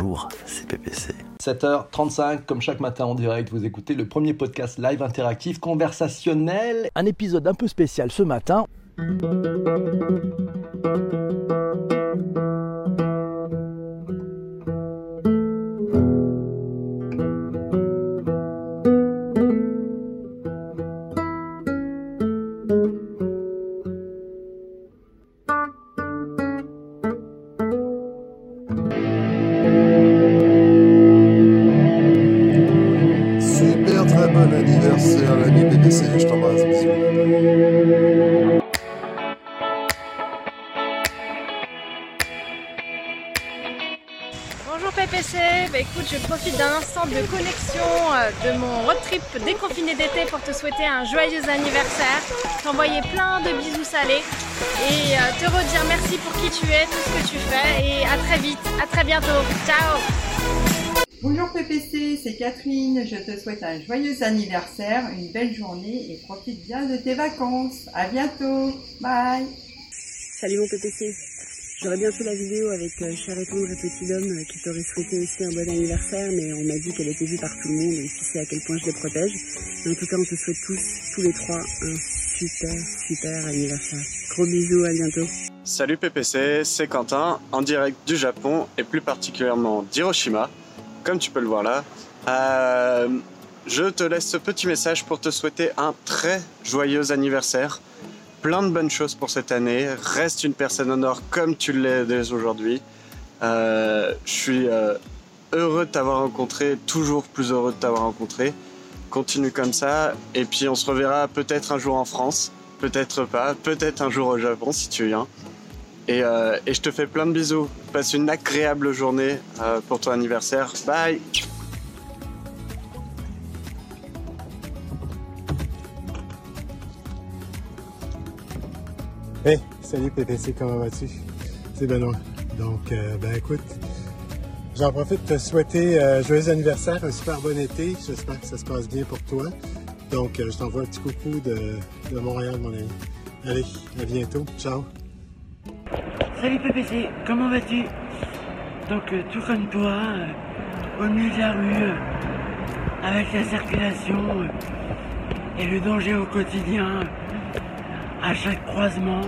Bonjour, c'est PPC. 7h35, comme chaque matin en direct, vous écoutez le premier podcast live interactif conversationnel. Un épisode un peu spécial ce matin. Je t'embrasse. Bonjour PPC, bah écoute je profite d'un instant de connexion euh, de mon road trip déconfiné d'été pour te souhaiter un joyeux anniversaire, t'envoyer plein de bisous salés et euh, te redire merci pour qui tu es, tout ce que tu fais et à très vite, à très bientôt, ciao Bonjour PPC, c'est Catherine. Je te souhaite un joyeux anniversaire, une belle journée et profite bien de tes vacances. À bientôt. Bye. Salut mon PPC. J'aurais bien fait la vidéo avec euh, Cher et tendre et Petit Homme euh, qui t'aurait souhaité aussi un bon anniversaire, mais on m'a dit qu'elle était vue par tout le monde et tu sais à quel point je les protège. Mais en tout cas, on te souhaite tous, tous les trois, un super, super anniversaire. Gros bisous, à bientôt. Salut PPC, c'est Quentin, en direct du Japon et plus particulièrement d'Hiroshima, comme tu peux le voir là. Euh, je te laisse ce petit message pour te souhaiter un très joyeux anniversaire. Plein de bonnes choses pour cette année. Reste une personne en or comme tu l'es dès aujourd'hui. Euh, je suis euh, heureux de t'avoir rencontré, toujours plus heureux de t'avoir rencontré. Continue comme ça et puis on se reverra peut-être un jour en France, peut-être pas, peut-être un jour au Japon si tu viens. Et, euh, et je te fais plein de bisous. Passe une agréable journée euh, pour ton anniversaire. Bye Hey, salut PPC, comment vas-tu? C'est Benoît. Donc, euh, ben écoute, j'en profite pour te souhaiter joyeux anniversaire, un super bon été. J'espère que ça se passe bien pour toi. Donc, je t'envoie un petit coucou de, de Montréal, mon ami. Allez, à bientôt. Ciao. Salut PPC, comment vas-tu? Donc euh, tout comme toi, euh, au milieu de la rue, euh, avec la circulation et le danger au quotidien, à chaque croisement,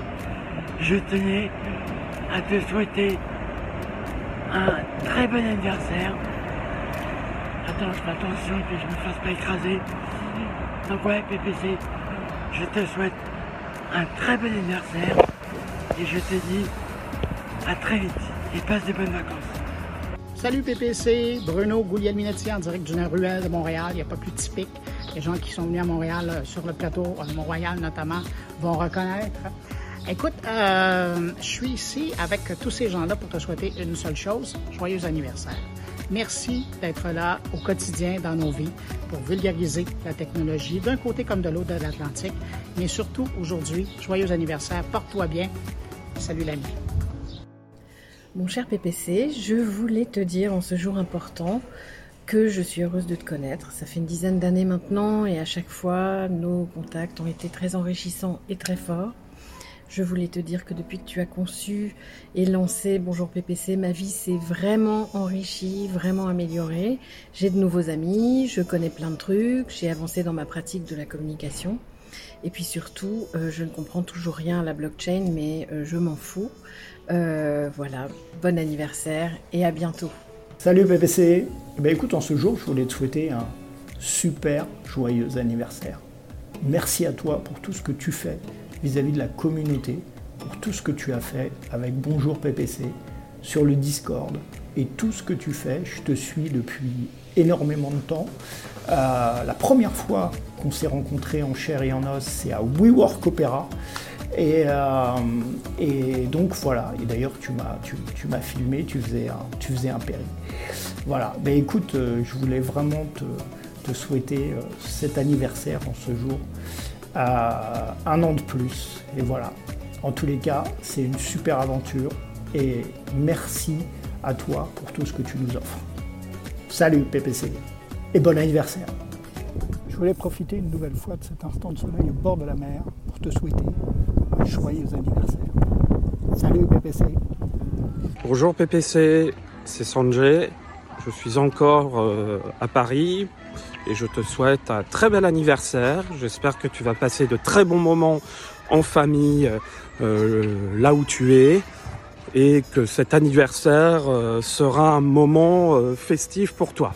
je tenais à te souhaiter un très bon anniversaire. Attends, je fais attention que je me fasse pas écraser. Donc ouais PPC, je te souhaite un très bon anniversaire et je te dis à très vite et passe de bonnes vacances. Salut PPC, Bruno Gouliel-Minetti en direct du Ruelle de Montréal. Il n'y a pas plus typique. Les gens qui sont venus à Montréal, euh, sur le plateau euh, Mont-Royal notamment, vont reconnaître. Écoute, euh, je suis ici avec tous ces gens-là pour te souhaiter une seule chose, joyeux anniversaire. Merci d'être là au quotidien dans nos vies pour vulgariser la technologie d'un côté comme de l'autre de l'Atlantique. Mais surtout aujourd'hui, joyeux anniversaire, porte-toi bien. Salut l'ami. Mon cher PPC, je voulais te dire en ce jour important que je suis heureuse de te connaître. Ça fait une dizaine d'années maintenant et à chaque fois, nos contacts ont été très enrichissants et très forts. Je voulais te dire que depuis que tu as conçu et lancé Bonjour PPC, ma vie s'est vraiment enrichie, vraiment améliorée. J'ai de nouveaux amis, je connais plein de trucs, j'ai avancé dans ma pratique de la communication. Et puis surtout, euh, je ne comprends toujours rien à la blockchain, mais euh, je m'en fous. Euh, voilà, bon anniversaire et à bientôt. Salut PPC Eh ben écoute, en ce jour, je voulais te souhaiter un super joyeux anniversaire. Merci à toi pour tout ce que tu fais vis-à-vis de la communauté, pour tout ce que tu as fait avec Bonjour PPC sur le Discord et tout ce que tu fais. Je te suis depuis énormément de temps. Euh, la première fois qu'on s'est rencontrés en chair et en os, c'est à WeWork Opera. Et, euh, et donc voilà, et d'ailleurs tu m'as filmé, tu faisais un, tu faisais un péri. Voilà, ben écoute, euh, je voulais vraiment te, te souhaiter euh, cet anniversaire en ce jour, un an de plus. Et voilà, en tous les cas, c'est une super aventure et merci à toi pour tout ce que tu nous offres. Salut PPC et bon anniversaire. Je voulais profiter une nouvelle fois de cet instant de soleil au bord de la mer pour te souhaiter joyeux anniversaire. Salut PPC. Bonjour PPC, c'est Sanjay. Je suis encore euh, à Paris et je te souhaite un très bel anniversaire. J'espère que tu vas passer de très bons moments en famille euh, là où tu es et que cet anniversaire euh, sera un moment euh, festif pour toi.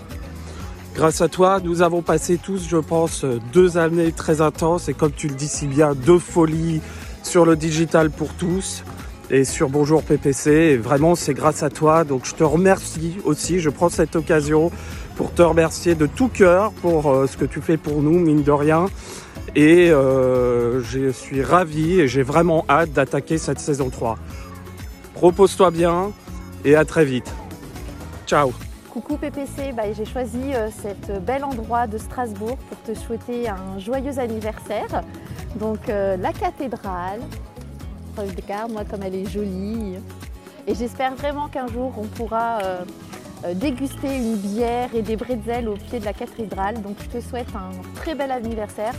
Grâce à toi, nous avons passé tous, je pense, deux années très intenses et comme tu le dis si bien, deux folies sur le digital pour tous et sur Bonjour PPC. Et vraiment, c'est grâce à toi. Donc, je te remercie aussi. Je prends cette occasion pour te remercier de tout cœur pour euh, ce que tu fais pour nous, mine de rien. Et euh, je suis ravi et j'ai vraiment hâte d'attaquer cette saison 3. Repose-toi bien et à très vite. Ciao Coucou PPC, bah, j'ai choisi euh, cet bel endroit de Strasbourg pour te souhaiter un joyeux anniversaire. Donc euh, la cathédrale, regarde-moi comme elle est jolie. Et j'espère vraiment qu'un jour on pourra euh, euh, déguster une bière et des bretzels au pied de la cathédrale. Donc je te souhaite un très bel anniversaire.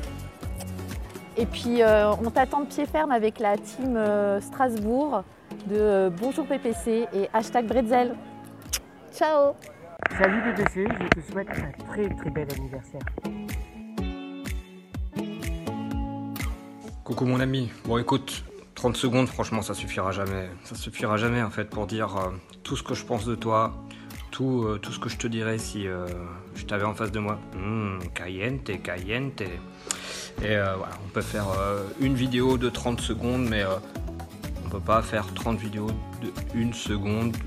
Et puis on t'attend de pied ferme avec la team Strasbourg de Bonjour PPC et hashtag bretzel. Ciao Salut PPC, je te souhaite un très très bel anniversaire. Coucou mon ami. Bon écoute, 30 secondes franchement ça suffira jamais. Ça suffira jamais en fait pour dire euh, tout ce que je pense de toi, tout, euh, tout ce que je te dirais si euh, je t'avais en face de moi. Hum, caliente, caliente. Et voilà, on peut faire une vidéo de 30 secondes, mais on peut pas faire 30 vidéos de 1 seconde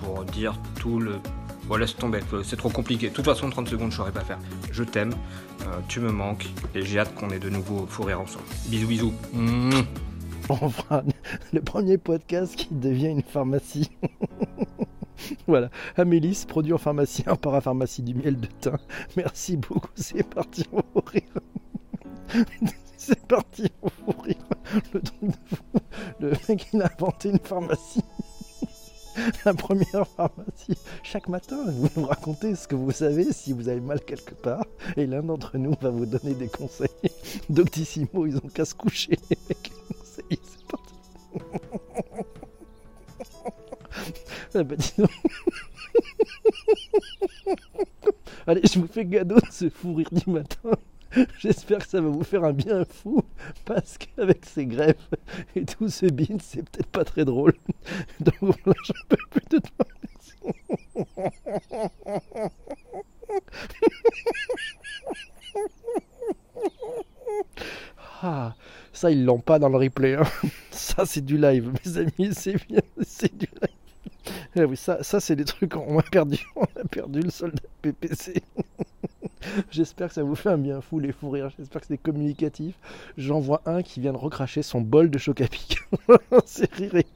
pour dire tout le... Bon laisse tomber, c'est trop compliqué. De toute façon 30 secondes je saurais pas faire. Je t'aime, euh, tu me manques, et j'ai hâte qu'on ait de nouveau fou ensemble. Bisous bisous. Mouah. On le premier podcast qui devient une pharmacie. voilà, Amélis, produit en pharmacie, en parapharmacie du miel de thym. Merci beaucoup, c'est parti, on va rire. C'est parti, on va rire. Le. Le mec, il a inventé une pharmacie. La première pharmacie. Chaque matin, vous nous racontez ce que vous savez si vous avez mal quelque part. Et l'un d'entre nous va vous donner des conseils. Doctissimo, ils ont qu'à se coucher, c'est parti. Ah bah dis. Allez, je vous fais cadeau de ce fou rire du matin. J'espère que ça va vous faire un bien fou, parce qu'avec ces greffes et tout ce bin, c'est peut-être pas très drôle. Donc voilà, j'en peux plus de toi. Ah, ça, ils l'ont pas dans le replay. hein. Ça, c'est du live, mes amis, c'est bien, c'est du live. Ah oui, ça, ça c'est des trucs, on a perdu, on a perdu le soldat PPC. J'espère que ça vous fait un bien fou les fous rires, j'espère que c'est communicatif. J'en vois un qui vient de recracher son bol de choc à pic. c'est rire et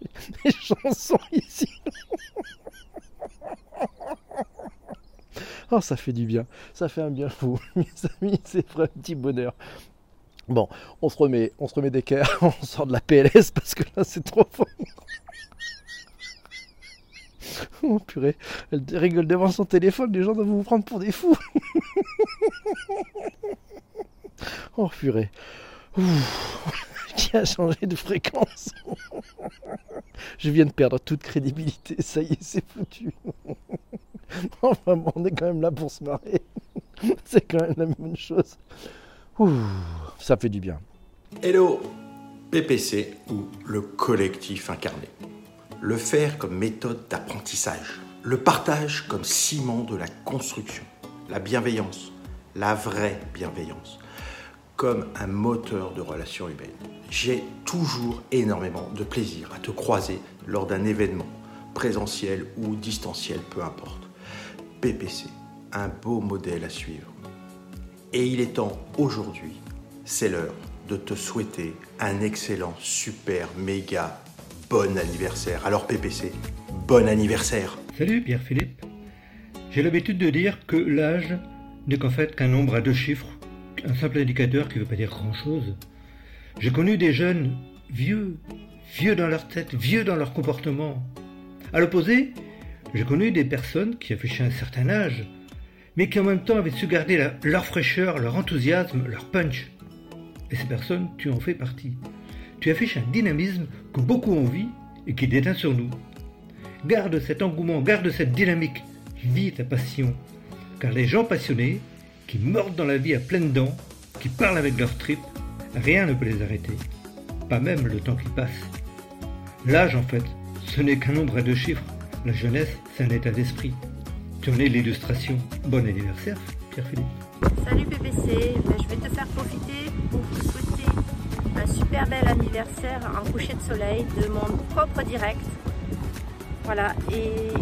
chansons ici. Oh, ça fait du bien, ça fait un bien fou. Mes amis, c'est vrai, un petit bonheur. Bon, on se remet, on se remet d'équerre, on sort de la PLS parce que là c'est trop fort. Oh purée, elle rigole devant son téléphone, les gens doivent vous prendre pour des fous. Oh purée. Qui a changé de fréquence? Je viens de perdre toute crédibilité, ça y est, c'est foutu. Enfin bon, on est quand même là pour se marrer. C'est quand même la bonne chose. Ouh, ça fait du bien. Hello PPC ou le collectif incarné. Le faire comme méthode d'apprentissage. Le partage comme ciment de la construction. La bienveillance, la vraie bienveillance, comme un moteur de relations humaines. J'ai toujours énormément de plaisir à te croiser lors d'un événement, présentiel ou distanciel, peu importe. PPC, un beau modèle à suivre. Et il est temps aujourd'hui, c'est l'heure de te souhaiter un excellent, super, méga bon anniversaire. Alors PPC, bon anniversaire. Salut Pierre-Philippe. J'ai l'habitude de dire que l'âge n'est qu'en fait qu'un nombre à deux chiffres, un simple indicateur qui ne veut pas dire grand-chose. J'ai connu des jeunes vieux, vieux dans leur tête, vieux dans leur comportement. À l'opposé, j'ai connu des personnes qui affichaient un certain âge, mais qui en même temps avaient su garder leur fraîcheur, leur enthousiasme, leur punch. Et ces personnes, tu en fais partie. Tu affiches un dynamisme que beaucoup ont envie et qui déteint sur nous. Garde cet engouement, garde cette dynamique. Vis ta passion. Car les gens passionnés, qui mordent dans la vie à pleines dents, qui parlent avec leurs tripes, rien ne peut les arrêter. Pas même le temps qui passe. L'âge, en fait, ce n'est qu'un nombre de chiffres. La jeunesse, c'est un état d'esprit. Tu en es l'illustration. Bon anniversaire, Pierre-Philippe. Salut PPC, un coucher de soleil de mon propre direct. Voilà, et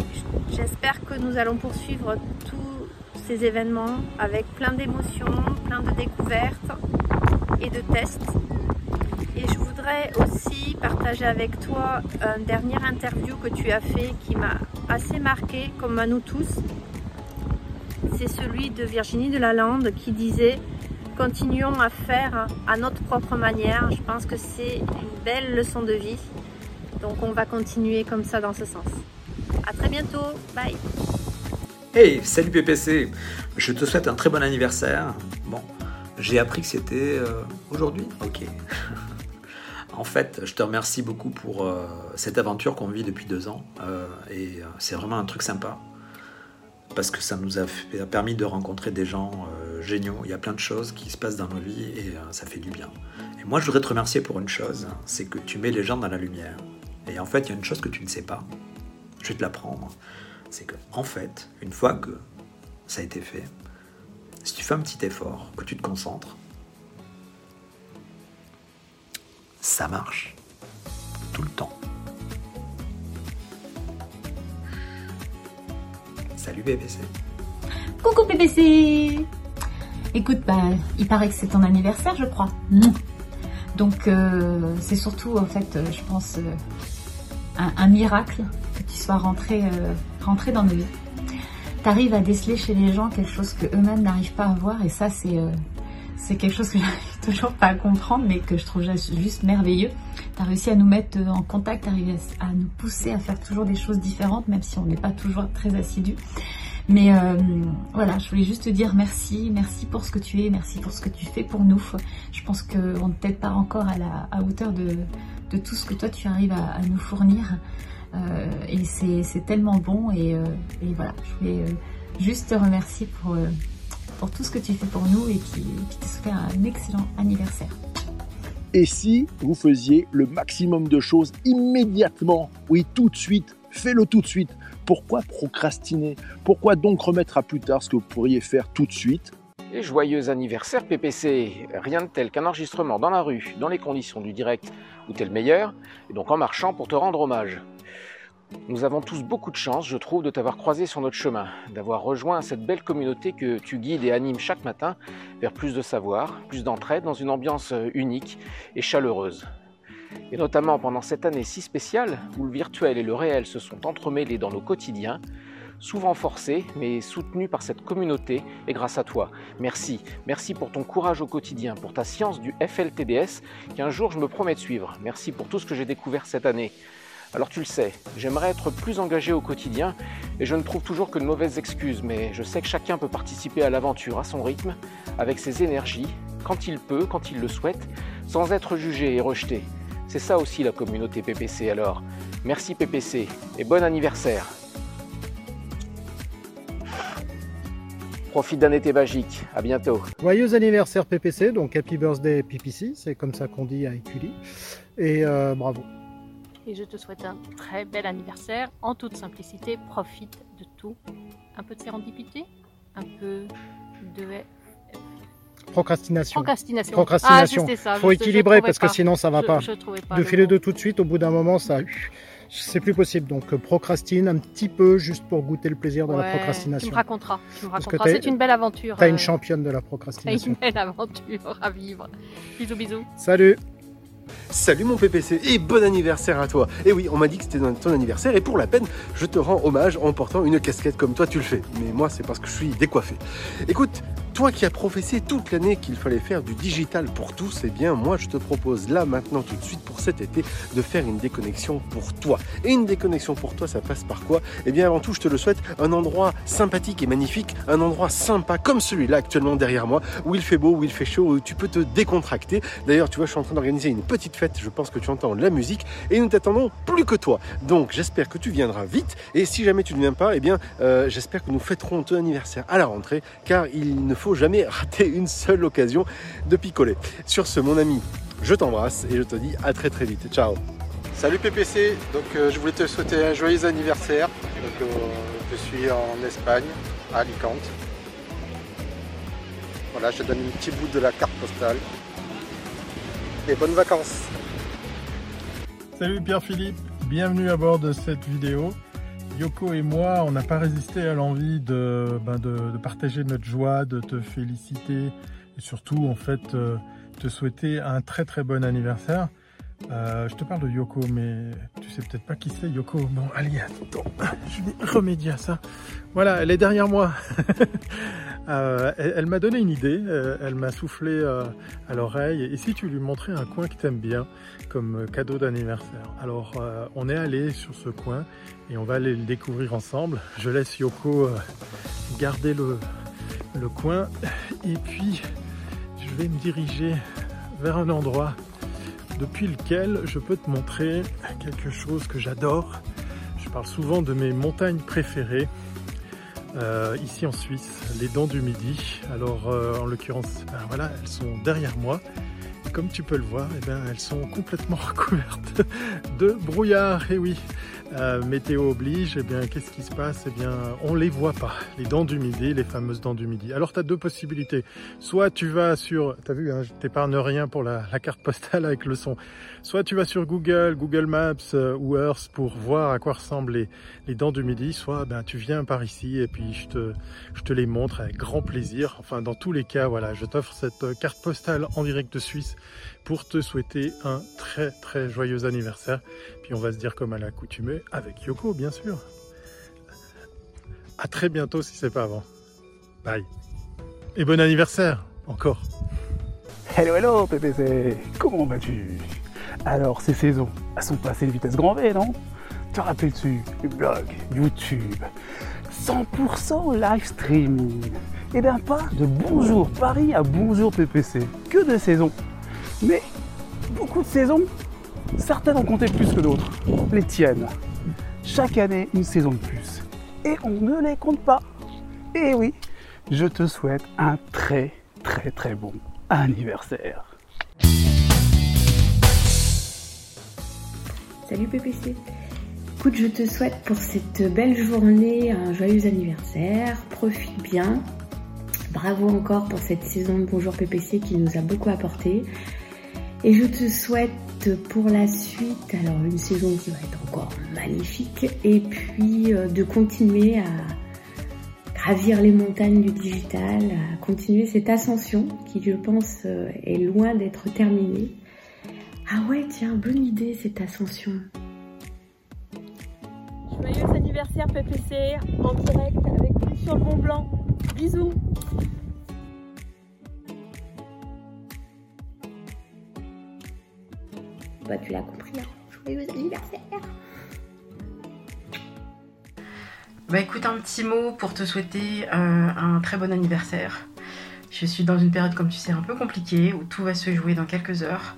j'espère que nous allons poursuivre tous ces événements avec plein d'émotions, plein de découvertes et de tests. Et je voudrais aussi partager avec toi un dernier interview que tu as fait qui m'a assez marqué, comme à nous tous. C'est celui de Virginie de Lalande qui disait Continuons à faire à notre propre manière. Je pense que c'est une belle leçon de vie. Donc on va continuer comme ça dans ce sens. À très bientôt. Bye. Hey, salut PPC Je te souhaite un très bon anniversaire. Bon, j'ai appris que c'était euh, aujourd'hui Ok. en fait, je te remercie beaucoup pour euh, cette aventure qu'on vit depuis deux ans. euh, et c'est vraiment un truc sympa. Parce que ça nous a, permis de rencontrer des gens géniaux. Il y a plein de choses qui se passent dans nos vies et euh, ça fait du bien. Et moi, je voudrais te remercier pour une chose c'est que tu mets les gens dans la lumière. Et en fait, il y a une chose que tu ne sais pas. Je vais te l'apprendre. C'est que, en fait, une fois que ça a été fait, si tu fais un petit effort, que tu te concentres, ça marche. Tout le temps. Salut BBC. Coucou PPC Écoute, bah, il paraît que c'est ton anniversaire, je crois. Donc, euh, c'est surtout, en fait, euh, je pense, euh, un, miracle que tu sois rentré, rentré dans nos vies. Tu arrives à déceler chez les gens quelque chose que eux-mêmes n'arrivent pas à voir, et ça, c'est quelque chose que j'arrive toujours pas à comprendre, mais que je trouve juste merveilleux. Tu as réussi à nous mettre en contact, arrivé à, à nous pousser à faire toujours des choses différentes, même si on n'est pas toujours très assidus. Mais euh, voilà, je voulais juste te dire merci, merci pour ce que tu es, merci pour ce que tu fais pour nous. Je pense qu'on ne t'aide pas encore à la hauteur de, tout ce que toi tu arrives à, nous fournir. Euh, et c'est tellement bon et, euh, voilà, je voulais juste te remercier pour, tout ce que tu fais pour nous et qui, qui te un excellent anniversaire. Et si vous faisiez le maximum de choses immédiatement, oui, tout de suite, fais-le tout de suite. Pourquoi procrastiner? Pourquoi donc remettre à plus tard ce que vous pourriez faire tout de suite? Et joyeux anniversaire PPC Rien de tel qu'un enregistrement dans la rue, dans les conditions du direct où t'es le meilleur, et donc en marchant pour te rendre hommage. Nous avons tous beaucoup de chance, je trouve, de t'avoir croisé sur notre chemin, d'avoir rejoint cette belle communauté que tu guides et animes chaque matin vers plus de savoir, plus d'entraide dans une ambiance unique et chaleureuse. Et notamment pendant cette année si spéciale où le virtuel et le réel se sont entremêlés dans nos quotidiens, souvent forcés, mais soutenus par cette communauté et grâce à toi. Merci, merci pour ton courage au quotidien, pour ta science du FLTDS qu'un jour je me promets de suivre. Merci pour tout ce que j'ai découvert cette année. Alors tu le sais, j'aimerais être plus engagé au quotidien et je ne trouve toujours que de mauvaises excuses, mais je sais que chacun peut participer à l'aventure à son rythme, avec ses énergies, quand il peut, quand il le souhaite, sans être jugé et rejeté. C'est ça aussi la communauté PPC alors. Merci PPC et bon anniversaire. Profite d'un été magique. À bientôt. Joyeux anniversaire PPC, donc Happy Birthday PPC, c'est comme ça qu'on dit à Écully. Et euh, bravo. Et je te souhaite un très bel anniversaire. En toute simplicité, profite de tout. Un peu de sérendipité, un peu de Procrastination. Procrastination. Procrastination. Ah, ça, Faut équilibrer parce que sinon ça va Je- pas. je trouvais pas de le filer deux tout de suite, au bout d'un moment, ça, c'est plus possible. Donc euh, procrastine un petit peu juste pour goûter le plaisir de la procrastination. Tu me raconteras. Raconteras. t'as- C'est une belle aventure. T'as euh, une championne de la T'as procrastination. une belle aventure à vivre. Bisous, bisous. Salut. Salut mon PPC et bon anniversaire à toi. Et oui, on m'a dit que c'était ton anniversaire et pour la peine, je te rends hommage en portant une casquette comme toi tu le fais. Mais moi, c'est parce que je suis décoiffé. Écoute, Toi qui as professé toute l'année qu'il fallait faire du digital pour tous, eh bien moi je te propose là maintenant tout de suite pour cet été de faire une déconnexion pour toi. Et une déconnexion pour toi, ça passe par quoi? Eh bien avant tout, je te le souhaite, un endroit sympathique et magnifique, un endroit sympa comme celui-là actuellement derrière moi, où il fait beau, où il fait chaud, où tu peux te décontracter. D'ailleurs, tu vois, je suis en train d'organiser une petite fête, je pense que tu entends la musique, et nous t'attendons plus que toi. Donc j'espère que tu viendras vite, et si jamais tu ne viens pas, eh bien euh, j'espère que nous fêterons ton anniversaire à la rentrée, car il ne faut jamais rater une seule occasion de picoler. Sur ce, mon ami, je t'embrasse et je te dis à très très vite. Ciao Salut PPC, donc euh, je voulais te souhaiter un joyeux anniversaire. Donc, euh, je suis en Espagne, à Alicante. Voilà, je te donne un petit bout de la carte postale. Et bonnes vacances Salut Pierre-Philippe, bienvenue à bord de cette vidéo. Yoko et moi, on n'a pas résisté à l'envie de, ben de, de, partager notre joie, de te féliciter et surtout en fait euh, te souhaiter un très très bon anniversaire. Euh, je te parle de Yoko, mais tu sais peut-être pas qui c'est Yoko. Bon, allez, attends, je vais remédier à ça. Voilà, elle est derrière moi. euh, elle, m'a donné une idée, euh, elle m'a soufflé euh, à l'oreille. Et si tu lui montrais un coin que t'aimes bien comme cadeau d'anniversaire? Alors, on est allé sur ce coin et on va aller le découvrir ensemble. Je laisse Yoko garder le, le coin et puis je vais me diriger vers un endroit depuis lequel je peux te montrer quelque chose que j'adore. Je parle souvent de mes montagnes préférées euh, ici en Suisse, les Dents du Midi. Alors euh, en l'occurrence, ben voilà, elles sont derrière moi. Comme tu peux le voir, eh ben, elles sont complètement recouvertes de brouillard. Et oui, euh, météo oblige, eh bien, qu'est-ce qui se passe? Eh bien, on les voit pas, les dents du midi, les fameuses dents du midi. Alors, tu as deux possibilités. Soit tu vas sur, tu as vu, hein, je t'épargne rien pour la, la, carte postale avec le son. Soit tu vas sur Google, Google Maps euh, ou Earth pour voir à quoi ressemblent les, les dents du midi. Soit ben, tu viens par ici et puis je te, je te les montre avec grand plaisir. Enfin, dans tous les cas, voilà, je t'offre cette euh, carte postale en direct de Suisse pour te souhaiter un très très joyeux anniversaire. Puis on va se dire comme à l'accoutumée avec Yoko, bien sûr. À très bientôt si c'est pas avant. Bye. Et bon anniversaire encore. Hello hello PPC, comment vas-tu? Alors ces saisons, elles sont passées de vitesse grand V, non? Te rappelles-tu blog, YouTube, 100% live streaming? Et bien pas de bonjour Paris à bonjour PPC, que de saisons. Mais beaucoup de saisons, certaines ont compté plus que d'autres. Les tiennes. Chaque année, une saison de plus. Et on ne les compte pas. Et oui, je te souhaite un très très très bon anniversaire. Salut PPC. Écoute, je te souhaite pour cette belle journée un joyeux anniversaire. Profite bien. Bravo encore pour cette saison de Bonjour PPC qui nous a beaucoup apporté. Et je te souhaite pour la suite, alors une saison qui va être encore magnifique, et puis euh, de continuer à gravir les montagnes du digital, à continuer cette ascension qui, je pense, euh, est loin d'être terminée. Ah ouais, tiens, bonne idée cette ascension. Joyeux anniversaire PPC en direct avec vous sur le Mont Blanc. Bisous Bah tu l'as compris, hein. joyeux anniversaire Bah écoute, un petit mot pour te souhaiter euh, un très bon anniversaire. Je suis dans une période, comme tu sais, un peu compliquée, où tout va se jouer dans quelques heures.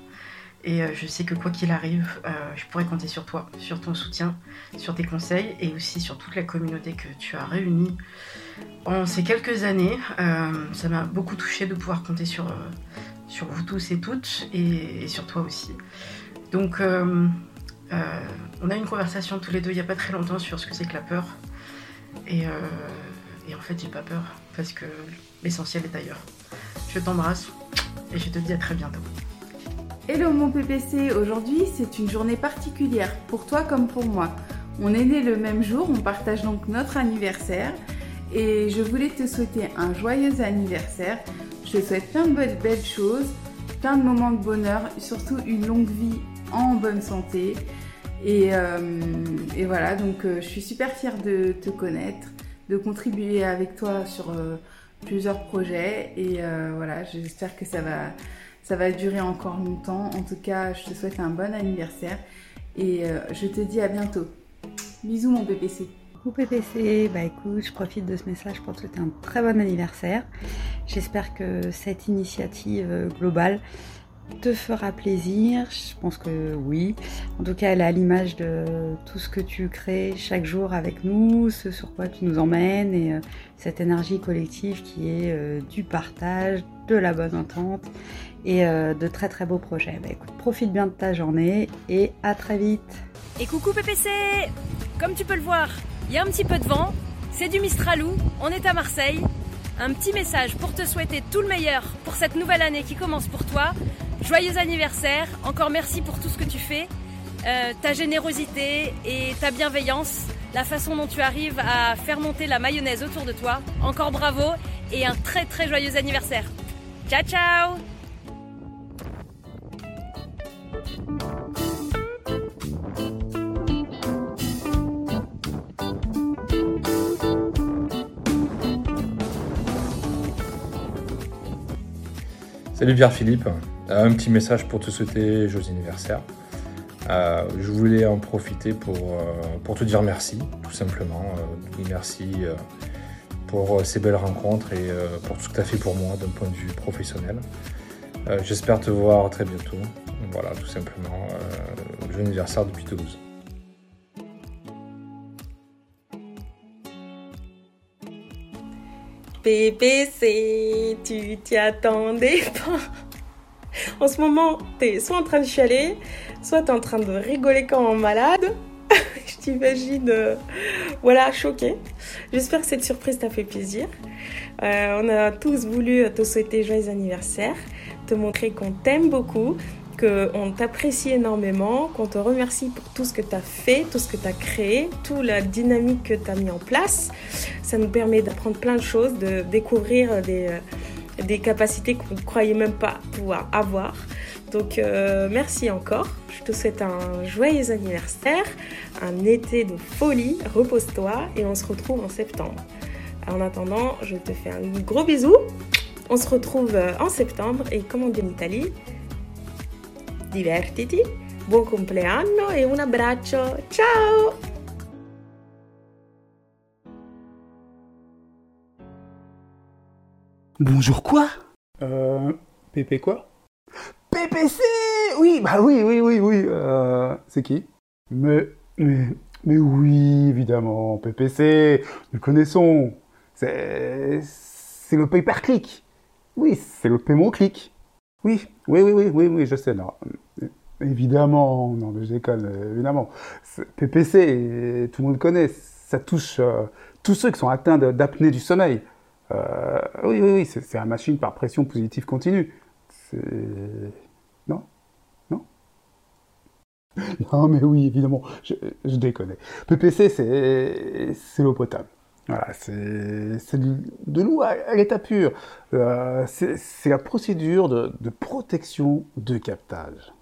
Et euh, je sais que quoi qu'il arrive, euh, je pourrais compter sur toi, sur ton soutien, sur tes conseils et aussi sur toute la communauté que tu as réunie en ces quelques années. Ça m'a beaucoup touché de pouvoir compter sur, sur vous tous et toutes et sur toi aussi. Donc, euh, on a eu une conversation tous les deux il n'y a pas très longtemps sur ce que c'est que la peur. Et, et en fait, j'ai pas peur parce que l'essentiel est ailleurs. Je t'embrasse et je te dis à très bientôt. Hello mon PPC, aujourd'hui c'est une journée particulière pour toi comme pour moi. On est né le même jour, on partage donc notre anniversaire et je voulais te souhaiter un joyeux anniversaire. Je te souhaite plein de belles choses, plein de moments de bonheur, surtout une longue vie en bonne santé. Et, euh, voilà, donc euh, je suis super fière de te connaître, de contribuer avec toi sur euh, plusieurs projets et voilà, j'espère que ça va, ça va durer encore longtemps. En tout cas, je te souhaite un bon anniversaire et je te dis à bientôt. Bisous mon PPC. Coucou PPC, bah écoute, je profite de ce message pour te souhaiter un très bon anniversaire. J'espère que cette initiative globale te fera plaisir. Je pense que oui. En tout cas, elle à l'image de tout ce que tu crées chaque jour avec nous, ce sur quoi tu nous emmènes et euh, cette énergie collective qui est euh, du partage, de la bonne entente et euh, de très très beaux projets. Bah profite bien de ta journée et à très vite. Et coucou PPC Comme tu peux le voir, il y a un petit peu de vent, c'est du Mistralou, on est à Marseille. Un petit message pour te souhaiter tout le meilleur pour cette nouvelle année qui commence pour toi. Joyeux anniversaire, encore merci pour tout ce que tu fais, euh, ta générosité et ta bienveillance, la façon dont tu arrives à faire monter la mayonnaise autour de toi. Encore bravo et un très très joyeux anniversaire. Ciao ciao Salut Pierre-Philippe, Euh, un petit message pour te souhaiter joyeux anniversaire. Euh, je voulais en profiter pour, euh, pour te dire merci, tout simplement. Merci pour ces belles rencontres et pour tout ce que tu as fait pour moi d'un point de vue professionnel. J'espère te voir très bientôt. Voilà, tout simplement. Joyeux anniversaire depuis Toulouse. PPC, tu t'y attendais pas. En ce moment, t'es soit en train de chialer, soit t'es en train de rigoler comme un malade. Je t'imagine, euh, voilà, choquée. J'espère que cette surprise t'a fait plaisir. Euh, on a tous voulu te souhaiter joyeux anniversaire, te montrer qu'on t'aime beaucoup, qu'on t'apprécie énormément, qu'on te remercie pour tout ce que tu as fait, tout ce que tu as créé, toute la dynamique que tu as mis en place. Ça nous permet d'apprendre plein de choses, de découvrir des, euh, des capacités qu'on ne croyait même pas pouvoir avoir. Donc euh, merci encore. Je te souhaite un joyeux anniversaire, un été de folie. Repose-toi et on se retrouve en septembre. En attendant, je te fais un gros bisou. On se retrouve euh, en septembre et comme on en Italie, divertiti, buon compleanno e un abbraccio. Ciao Bonjour quoi? Euh. Pépé quoi? PPC Oui, bah oui, oui, oui, oui. Euh, c'est qui? Mais, mais, mais oui, évidemment, PPC, nous le connaissons. C'est, c'est le pay per click. Oui, c'est le paiement clic. Oui, oui, oui, oui, oui, oui, je sais, non. Évidemment, non, mais je déconne, évidemment. PPC, tout le monde connaît, ça touche euh, tous ceux qui sont atteints d'apnée du sommeil. Euh, oui, oui, oui, c'est la machine par pression positive continue. Non? Non? Non, mais oui, évidemment, je, je déconne. PPC, c'est l'eau potable. Voilà, c'est de, l'eau à, l'état pur. Euh, c'est c'est la procédure de, de protection de captage.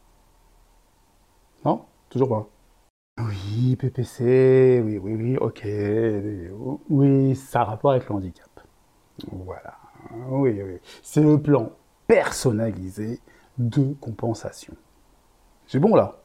Non? Toujours pas Oui, PPC, oui, oui, oui, ok. Oui, ça a rapport avec le handicap. Voilà. Oui, oui. C'est le plan personnalisé de compensation. C'est bon là?